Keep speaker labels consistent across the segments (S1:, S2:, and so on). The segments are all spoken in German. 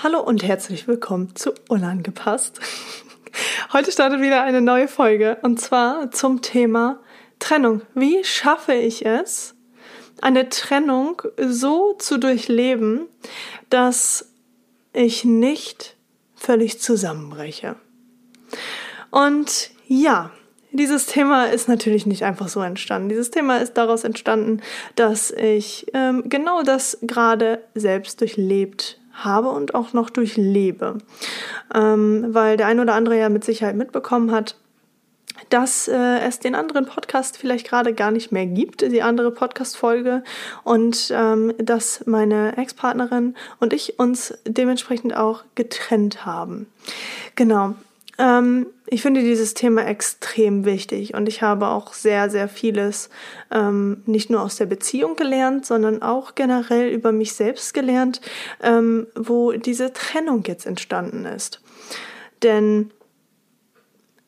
S1: Hallo und herzlich willkommen zu Unangepasst. Heute startet wieder eine neue Folge und zwar zum Thema Trennung. Wie schaffe ich es, eine Trennung so zu durchleben, dass ich nicht völlig zusammenbreche? Und ja, dieses Thema ist natürlich nicht einfach so entstanden. Dieses Thema ist daraus entstanden, dass ich ähm, genau das gerade selbst durchlebt habe und auch noch durchlebe. Ähm, weil der ein oder andere ja mit Sicherheit mitbekommen hat, dass äh, es den anderen Podcast vielleicht gerade gar nicht mehr gibt, die andere Podcast-Folge, und ähm, dass meine Ex-Partnerin und ich uns dementsprechend auch getrennt haben. Genau. Ähm, ich finde dieses Thema extrem wichtig und ich habe auch sehr, sehr vieles ähm, nicht nur aus der Beziehung gelernt, sondern auch generell über mich selbst gelernt, ähm, wo diese Trennung jetzt entstanden ist. Denn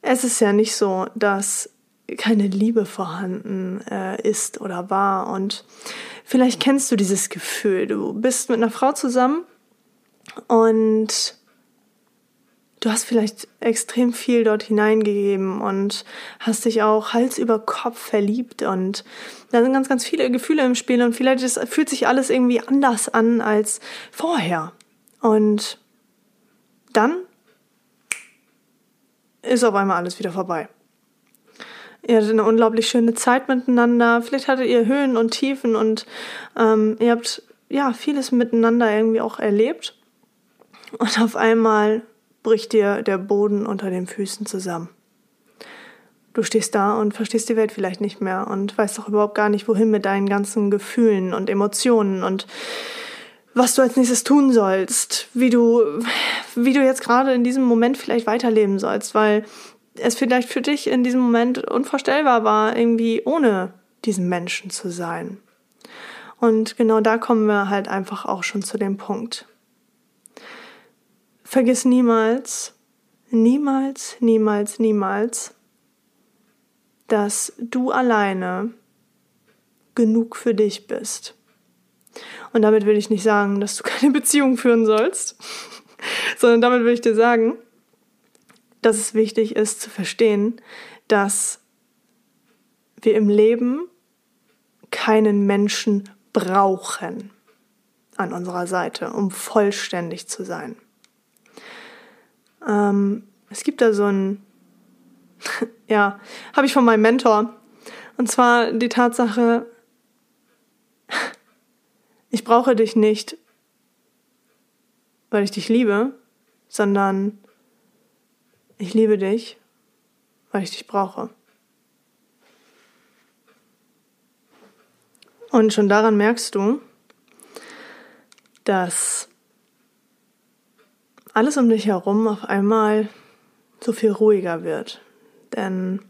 S1: es ist ja nicht so, dass keine Liebe vorhanden äh, ist oder war und vielleicht kennst du dieses Gefühl. Du bist mit einer Frau zusammen und du hast vielleicht extrem viel dort hineingegeben und hast dich auch Hals über Kopf verliebt und da sind ganz, ganz viele Gefühle im Spiel und vielleicht ist, fühlt sich alles irgendwie anders an als vorher. Und dann ist auf einmal alles wieder vorbei. Ihr hattet eine unglaublich schöne Zeit miteinander. Vielleicht hattet ihr Höhen und Tiefen und ähm, ihr habt ja vieles miteinander irgendwie auch erlebt. Und auf einmal bricht dir der Boden unter den Füßen zusammen. Du stehst da und verstehst die Welt vielleicht nicht mehr und weißt doch überhaupt gar nicht, wohin mit deinen ganzen Gefühlen und Emotionen und was du als nächstes tun sollst, wie du, wie du jetzt gerade in diesem Moment vielleicht weiterleben sollst, weil es vielleicht für dich in diesem Moment unvorstellbar war, irgendwie ohne diesen Menschen zu sein. Und genau da kommen wir halt einfach auch schon zu dem Punkt. Vergiss niemals, niemals, niemals, niemals, dass du alleine genug für dich bist. Und damit will ich nicht sagen, dass du keine Beziehung führen sollst, sondern damit will ich dir sagen, dass es wichtig ist zu verstehen, dass wir im Leben keinen Menschen brauchen an unserer Seite, um vollständig zu sein. Ähm, es gibt da so ein, ja, habe ich von meinem Mentor. Und zwar die Tatsache, ich brauche dich nicht, weil ich dich liebe, sondern ich liebe dich, weil ich dich brauche. Und schon daran merkst du, dass alles um dich herum auf einmal so viel ruhiger wird. Denn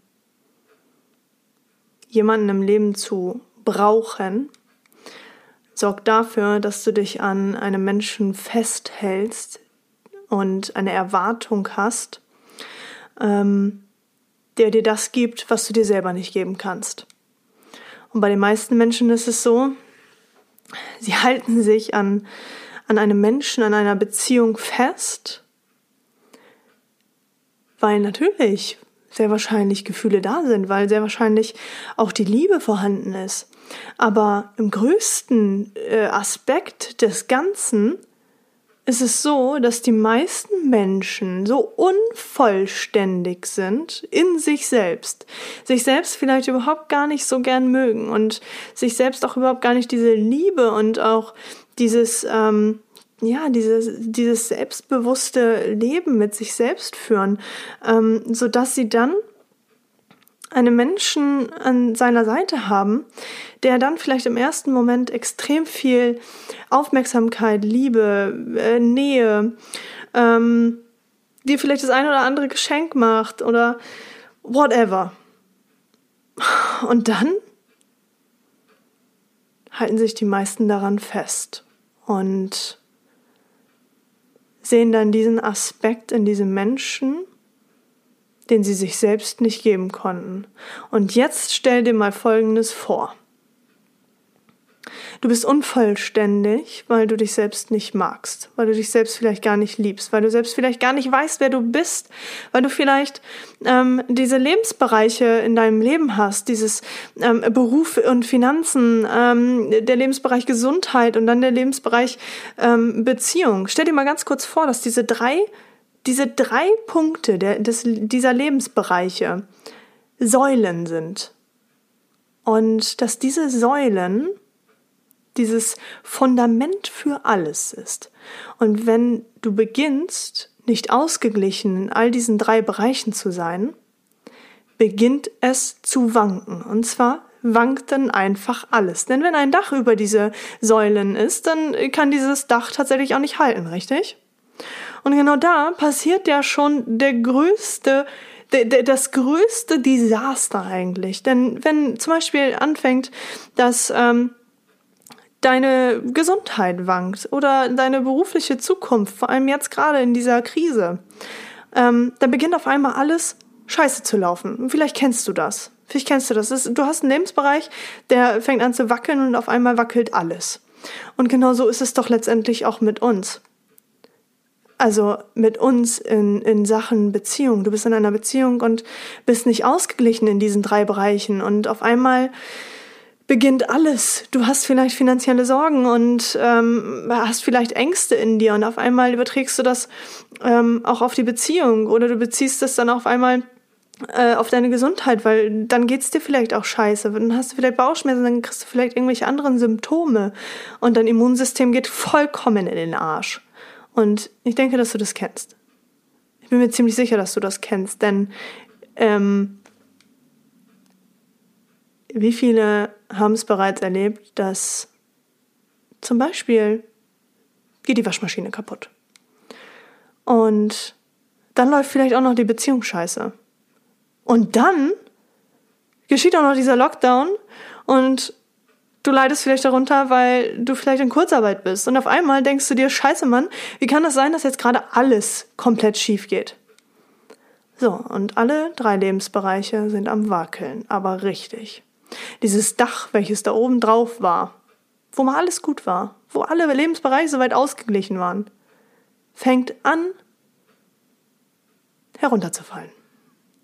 S1: jemanden im Leben zu brauchen, sorgt dafür, dass du dich an einem Menschen festhältst und eine Erwartung hast, ähm, der dir das gibt, was du dir selber nicht geben kannst. Und bei den meisten Menschen ist es so, sie halten sich an an einem Menschen, an einer Beziehung fest, weil natürlich sehr wahrscheinlich Gefühle da sind, weil sehr wahrscheinlich auch die Liebe vorhanden ist. Aber im größten äh, Aspekt des Ganzen ist es so, dass die meisten Menschen so unvollständig sind in sich selbst, sich selbst vielleicht überhaupt gar nicht so gern mögen und sich selbst auch überhaupt gar nicht diese Liebe und auch dieses, ähm, ja, dieses, dieses selbstbewusste Leben mit sich selbst führen, ähm, so dass sie dann einen Menschen an seiner Seite haben, der dann vielleicht im ersten Moment extrem viel Aufmerksamkeit, Liebe, äh, Nähe, ähm, dir vielleicht das ein oder andere Geschenk macht oder whatever. Und dann halten sich die meisten daran fest und sehen dann diesen Aspekt in diesem Menschen, den sie sich selbst nicht geben konnten. Und jetzt stell dir mal Folgendes vor. Du bist unvollständig, weil du dich selbst nicht magst, weil du dich selbst vielleicht gar nicht liebst, weil du selbst vielleicht gar nicht weißt, wer du bist, weil du vielleicht ähm, diese Lebensbereiche in deinem Leben hast, dieses ähm, Beruf und Finanzen, ähm, der Lebensbereich Gesundheit und dann der Lebensbereich ähm, Beziehung. Stell dir mal ganz kurz vor, dass diese drei, diese drei Punkte der, des, dieser Lebensbereiche Säulen sind. Und dass diese Säulen dieses Fundament für alles ist. Und wenn du beginnst, nicht ausgeglichen in all diesen drei Bereichen zu sein, beginnt es zu wanken. Und zwar wankt dann einfach alles. Denn wenn ein Dach über diese Säulen ist, dann kann dieses Dach tatsächlich auch nicht halten, richtig? Und genau da passiert ja schon der größte, das größte Desaster eigentlich. Denn wenn zum Beispiel anfängt, dass ähm, deine Gesundheit wankt oder deine berufliche Zukunft, vor allem jetzt gerade in dieser Krise, ähm, dann beginnt auf einmal alles scheiße zu laufen. vielleicht kennst du das. Vielleicht kennst du das. Du hast einen Lebensbereich, der fängt an zu wackeln und auf einmal wackelt alles. Und genau so ist es doch letztendlich auch mit uns. Also mit uns in, in Sachen Beziehung. Du bist in einer Beziehung und bist nicht ausgeglichen in diesen drei Bereichen. Und auf einmal beginnt alles. Du hast vielleicht finanzielle Sorgen und ähm, hast vielleicht Ängste in dir und auf einmal überträgst du das ähm, auch auf die Beziehung oder du beziehst das dann auf einmal äh, auf deine Gesundheit, weil dann geht's dir vielleicht auch scheiße. Dann hast du vielleicht Bauchschmerzen, dann kriegst du vielleicht irgendwelche anderen Symptome und dein Immunsystem geht vollkommen in den Arsch. Und ich denke, dass du das kennst. Ich bin mir ziemlich sicher, dass du das kennst, denn ähm, wie viele haben es bereits erlebt, dass zum Beispiel geht die Waschmaschine kaputt. Und dann läuft vielleicht auch noch die Beziehung scheiße. Und dann geschieht auch noch dieser Lockdown und du leidest vielleicht darunter, weil du vielleicht in Kurzarbeit bist. Und auf einmal denkst du dir, scheiße Mann, wie kann das sein, dass jetzt gerade alles komplett schief geht? So, und alle drei Lebensbereiche sind am Wackeln, aber richtig. Dieses Dach, welches da oben drauf war, wo mal alles gut war, wo alle Lebensbereiche soweit ausgeglichen waren, fängt an herunterzufallen.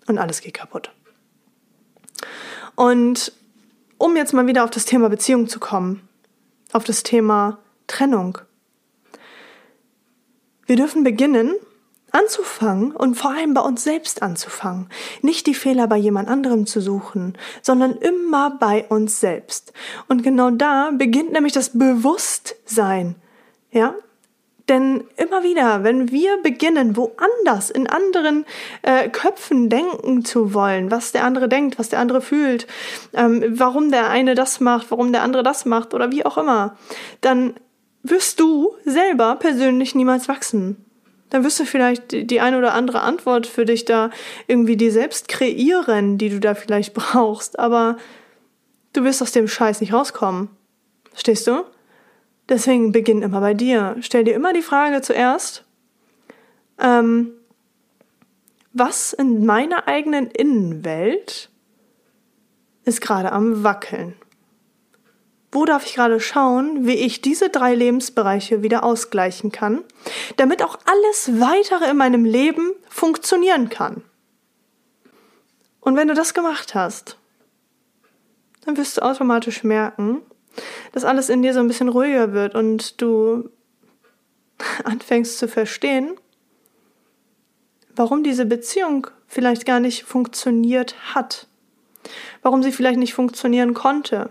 S1: Und alles geht kaputt. Und um jetzt mal wieder auf das Thema Beziehung zu kommen, auf das Thema Trennung. Wir dürfen beginnen, anzufangen und vor allem bei uns selbst anzufangen. Nicht die Fehler bei jemand anderem zu suchen, sondern immer bei uns selbst. Und genau da beginnt nämlich das Bewusstsein. Ja? Denn immer wieder, wenn wir beginnen, woanders in anderen äh, Köpfen denken zu wollen, was der andere denkt, was der andere fühlt, ähm, warum der eine das macht, warum der andere das macht oder wie auch immer, dann wirst du selber persönlich niemals wachsen dann wirst du vielleicht die eine oder andere Antwort für dich da irgendwie dir selbst kreieren, die du da vielleicht brauchst, aber du wirst aus dem Scheiß nicht rauskommen. Verstehst du? Deswegen beginn immer bei dir. Stell dir immer die Frage zuerst, ähm, was in meiner eigenen Innenwelt ist gerade am Wackeln? Wo darf ich gerade schauen, wie ich diese drei Lebensbereiche wieder ausgleichen kann, damit auch alles weitere in meinem Leben funktionieren kann? Und wenn du das gemacht hast, dann wirst du automatisch merken, dass alles in dir so ein bisschen ruhiger wird und du anfängst zu verstehen, warum diese Beziehung vielleicht gar nicht funktioniert hat, warum sie vielleicht nicht funktionieren konnte,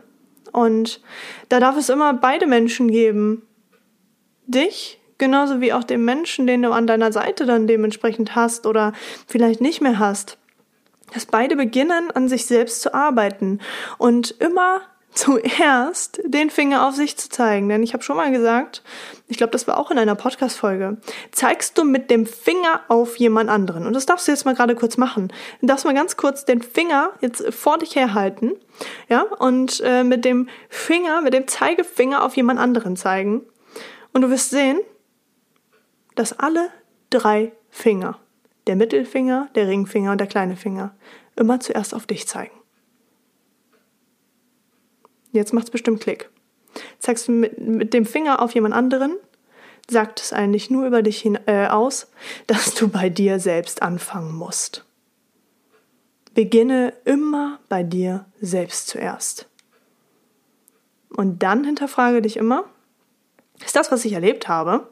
S1: und da darf es immer beide Menschen geben. Dich, genauso wie auch den Menschen, den du an deiner Seite dann dementsprechend hast oder vielleicht nicht mehr hast. Dass beide beginnen, an sich selbst zu arbeiten und immer zuerst den Finger auf sich zu zeigen. Denn ich habe schon mal gesagt, ich glaube, das war auch in einer Podcast-Folge, zeigst du mit dem Finger auf jemand anderen. Und das darfst du jetzt mal gerade kurz machen. Du darfst mal ganz kurz den Finger jetzt vor dich herhalten, ja, und äh, mit dem Finger, mit dem Zeigefinger auf jemand anderen zeigen. Und du wirst sehen, dass alle drei Finger, der Mittelfinger, der Ringfinger und der kleine Finger, immer zuerst auf dich zeigen. Jetzt macht's bestimmt Klick. zeigst du mit, mit dem Finger auf jemand anderen, sagt es eigentlich nur über dich hin, äh, aus, dass du bei dir selbst anfangen musst. Beginne immer bei dir selbst zuerst. Und dann hinterfrage dich immer, ist das, was ich erlebt habe,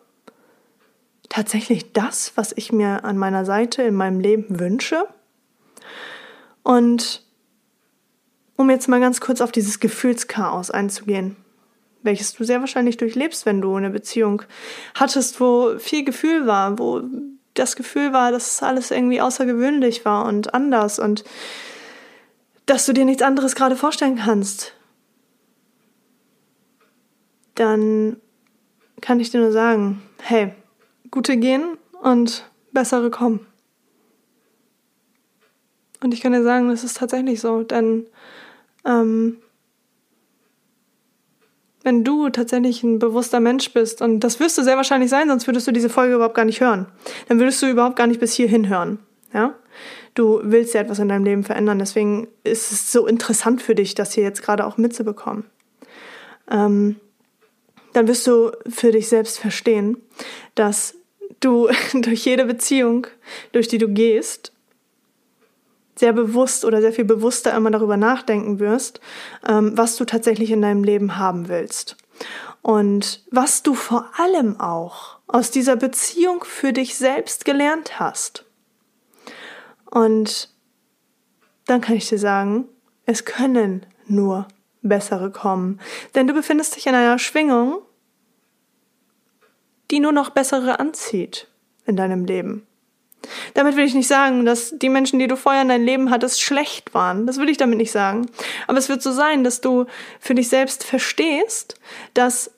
S1: tatsächlich das, was ich mir an meiner Seite in meinem Leben wünsche? Und um jetzt mal ganz kurz auf dieses Gefühlschaos einzugehen, welches du sehr wahrscheinlich durchlebst, wenn du eine Beziehung hattest, wo viel Gefühl war, wo das Gefühl war, dass alles irgendwie außergewöhnlich war und anders und dass du dir nichts anderes gerade vorstellen kannst, dann kann ich dir nur sagen, hey, gute gehen und bessere kommen. Und ich kann dir sagen, das ist tatsächlich so, denn ähm, wenn du tatsächlich ein bewusster Mensch bist, und das wirst du sehr wahrscheinlich sein, sonst würdest du diese Folge überhaupt gar nicht hören. Dann würdest du überhaupt gar nicht bis hierhin hören. Ja? Du willst ja etwas in deinem Leben verändern, deswegen ist es so interessant für dich, das hier jetzt gerade auch mitzubekommen. Ähm, dann wirst du für dich selbst verstehen, dass du durch jede Beziehung, durch die du gehst, sehr bewusst oder sehr viel bewusster immer darüber nachdenken wirst, ähm, was du tatsächlich in deinem Leben haben willst. Und was du vor allem auch aus dieser Beziehung für dich selbst gelernt hast. Und dann kann ich dir sagen, es können nur bessere kommen. Denn du befindest dich in einer Schwingung, die nur noch bessere anzieht in deinem Leben. Damit will ich nicht sagen, dass die Menschen, die du vorher in deinem Leben hattest, schlecht waren. Das will ich damit nicht sagen. Aber es wird so sein, dass du für dich selbst verstehst, dass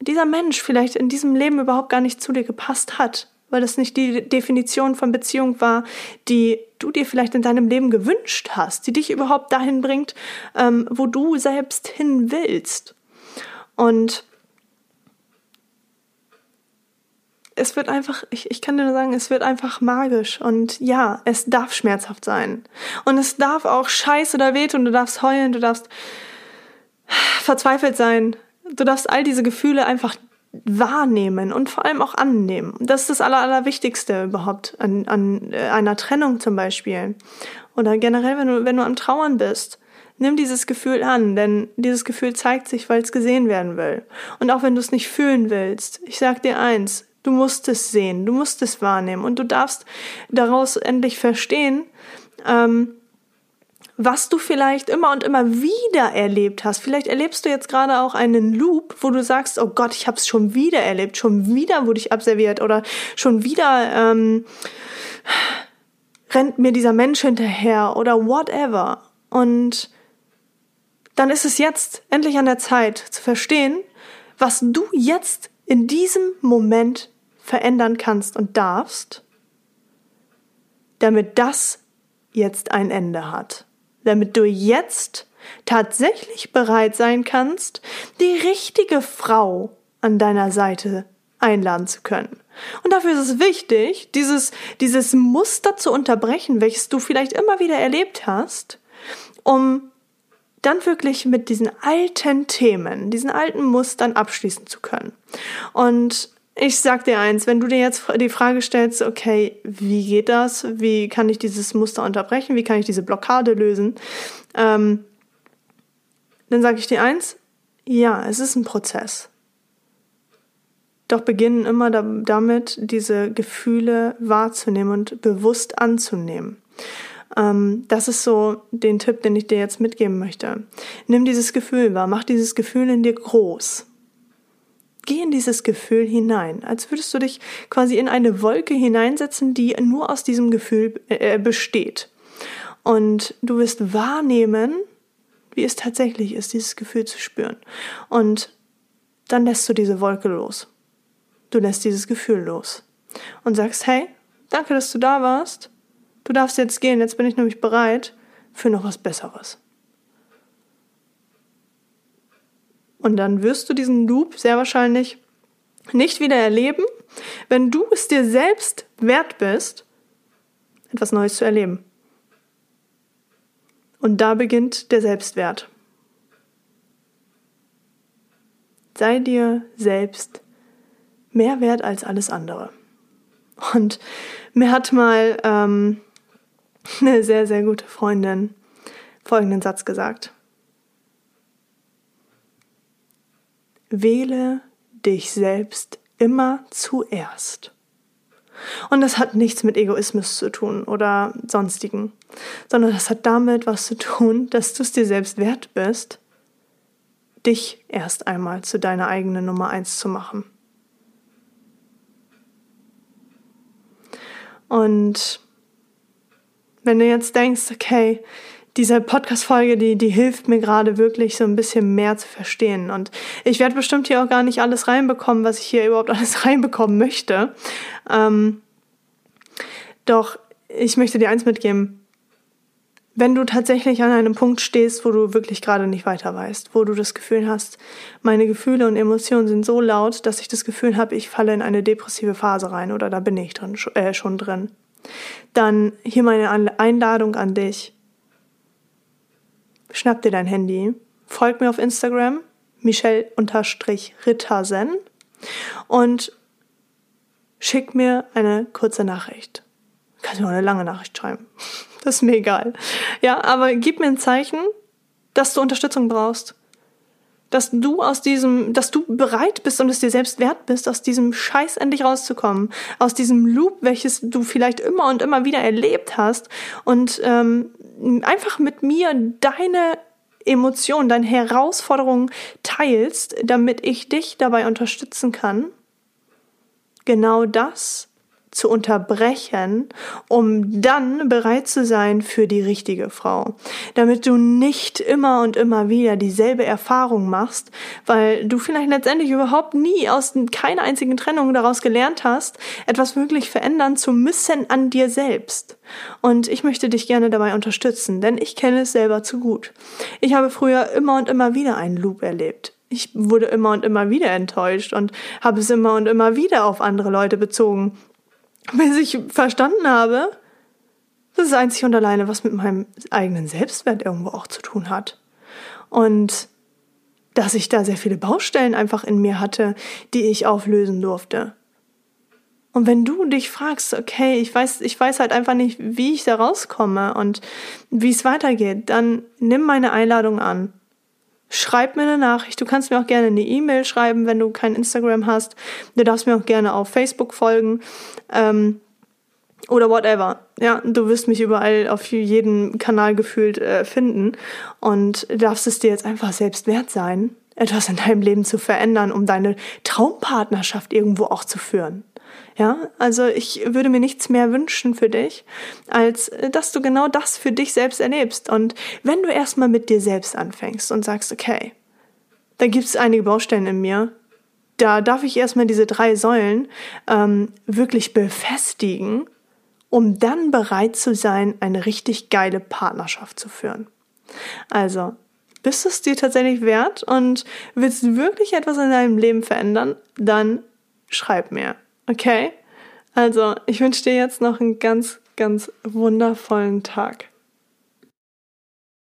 S1: dieser Mensch vielleicht in diesem Leben überhaupt gar nicht zu dir gepasst hat, weil das nicht die Definition von Beziehung war, die du dir vielleicht in deinem Leben gewünscht hast, die dich überhaupt dahin bringt, ähm, wo du selbst hin willst. Und es wird einfach, ich, ich kann dir nur sagen, es wird einfach magisch. Und ja, es darf schmerzhaft sein. Und es darf auch scheiße oder wehtun. Du darfst heulen, du darfst verzweifelt sein. Du darfst all diese Gefühle einfach wahrnehmen und vor allem auch annehmen. Das ist das Aller, Allerwichtigste überhaupt an, an äh, einer Trennung zum Beispiel. Oder generell, wenn du, wenn du am Trauern bist. Nimm dieses Gefühl an, denn dieses Gefühl zeigt sich, weil es gesehen werden will. Und auch wenn du es nicht fühlen willst, ich sag dir eins, Du musst es sehen, du musst es wahrnehmen und du darfst daraus endlich verstehen, ähm, was du vielleicht immer und immer wieder erlebt hast. Vielleicht erlebst du jetzt gerade auch einen Loop, wo du sagst, oh Gott, ich habe es schon wieder erlebt, schon wieder wurde ich abserviert oder schon wieder ähm, rennt mir dieser Mensch hinterher oder whatever. Und dann ist es jetzt endlich an der Zeit zu verstehen, was du jetzt in diesem Moment verändern kannst und darfst, damit das jetzt ein Ende hat. Damit du jetzt tatsächlich bereit sein kannst, die richtige Frau an deiner Seite einladen zu können. Und dafür ist es wichtig, dieses, dieses Muster zu unterbrechen, welches du vielleicht immer wieder erlebt hast, um dann wirklich mit diesen alten Themen, diesen alten Mustern abschließen zu können. Und ich sag dir eins, wenn du dir jetzt die Frage stellst, okay, wie geht das? Wie kann ich dieses Muster unterbrechen? Wie kann ich diese Blockade lösen? Ähm, dann sage ich dir eins, ja, es ist ein Prozess. Doch beginnen immer damit, diese Gefühle wahrzunehmen und bewusst anzunehmen. Ähm, das ist so den Tipp, den ich dir jetzt mitgeben möchte. Nimm dieses Gefühl wahr, mach dieses Gefühl in dir groß Geh in dieses Gefühl hinein, als würdest du dich quasi in eine Wolke hineinsetzen, die nur aus diesem Gefühl äh, besteht. Und du wirst wahrnehmen, wie es tatsächlich ist, dieses Gefühl zu spüren. Und dann lässt du diese Wolke los. Du lässt dieses Gefühl los und sagst, hey, danke, dass du da warst. Du darfst jetzt gehen, jetzt bin ich nämlich bereit für noch was Besseres. Und dann wirst du diesen Loop sehr wahrscheinlich nicht wieder erleben, wenn du es dir selbst wert bist, etwas Neues zu erleben. Und da beginnt der Selbstwert. sei dir selbst mehr wert als alles andere. Und mir hat mal ähm, eine sehr, sehr gute Freundin folgenden Satz gesagt. Wähle dich selbst immer zuerst. Und das hat nichts mit Egoismus zu tun oder sonstigen, sondern das hat damit was zu tun, dass du es dir selbst wert bist, dich erst einmal zu deiner eigenen Nummer eins zu machen. Und wenn du jetzt denkst, okay, diese Podcast-Folge, die, die hilft mir gerade wirklich so ein bisschen mehr zu verstehen. Und ich werde bestimmt hier auch gar nicht alles reinbekommen, was ich hier überhaupt alles reinbekommen möchte. Ähm, doch ich möchte dir eins mitgeben. Wenn du tatsächlich an einem Punkt stehst, wo du wirklich gerade nicht weiter weißt, wo du das Gefühl hast, meine Gefühle und Emotionen sind so laut, dass ich das Gefühl habe, ich falle in eine depressive Phase rein oder da bin ich drin, äh, schon drin, dann hier meine Einladung an dich schnapp dir dein Handy, folg mir auf Instagram, michelle-rittersen und schick mir eine kurze Nachricht. Du kannst mir auch eine lange Nachricht schreiben. Das ist mir egal. Ja, aber gib mir ein Zeichen, dass du Unterstützung brauchst. Dass du aus diesem, dass du bereit bist und es dir selbst wert bist, aus diesem Scheiß endlich rauszukommen. Aus diesem Loop, welches du vielleicht immer und immer wieder erlebt hast. Und ähm, einfach mit mir deine Emotionen, deine Herausforderungen teilst, damit ich dich dabei unterstützen kann, genau das zu unterbrechen, um dann bereit zu sein für die richtige Frau. Damit du nicht immer und immer wieder dieselbe Erfahrung machst, weil du vielleicht letztendlich überhaupt nie aus keiner einzigen Trennung daraus gelernt hast, etwas wirklich verändern zu müssen an dir selbst. Und ich möchte dich gerne dabei unterstützen, denn ich kenne es selber zu gut. Ich habe früher immer und immer wieder einen Loop erlebt ich wurde immer und immer wieder enttäuscht und habe es immer und immer wieder auf andere Leute bezogen bis ich verstanden habe, das ist einzig und alleine, was mit meinem eigenen Selbstwert irgendwo auch zu tun hat. Und dass ich da sehr viele Baustellen einfach in mir hatte, die ich auflösen durfte. Und wenn du dich fragst, okay, ich weiß, ich weiß halt einfach nicht, wie ich da rauskomme und wie es weitergeht, dann nimm meine Einladung an. Schreib mir eine Nachricht. Du kannst mir auch gerne eine E-Mail schreiben, wenn du kein Instagram hast. Du darfst mir auch gerne auf Facebook folgen. Ähm, oder whatever. Ja, du wirst mich überall auf jedem Kanal gefühlt äh, finden und darfst es dir jetzt einfach selbst wert sein, etwas in deinem Leben zu verändern, um deine Traumpartnerschaft irgendwo auch zu führen. Ja, also ich würde mir nichts mehr wünschen für dich, als äh, dass du genau das für dich selbst erlebst. Und wenn du erstmal mit dir selbst anfängst und sagst, okay, da gibt es einige Baustellen in mir, da darf ich erstmal diese drei Säulen ähm, wirklich befestigen, um dann bereit zu sein, eine richtig geile Partnerschaft zu führen. Also, bist du es dir tatsächlich wert und willst wirklich etwas in deinem Leben verändern, dann schreib mir. Okay? Also, ich wünsche dir jetzt noch einen ganz, ganz wundervollen Tag.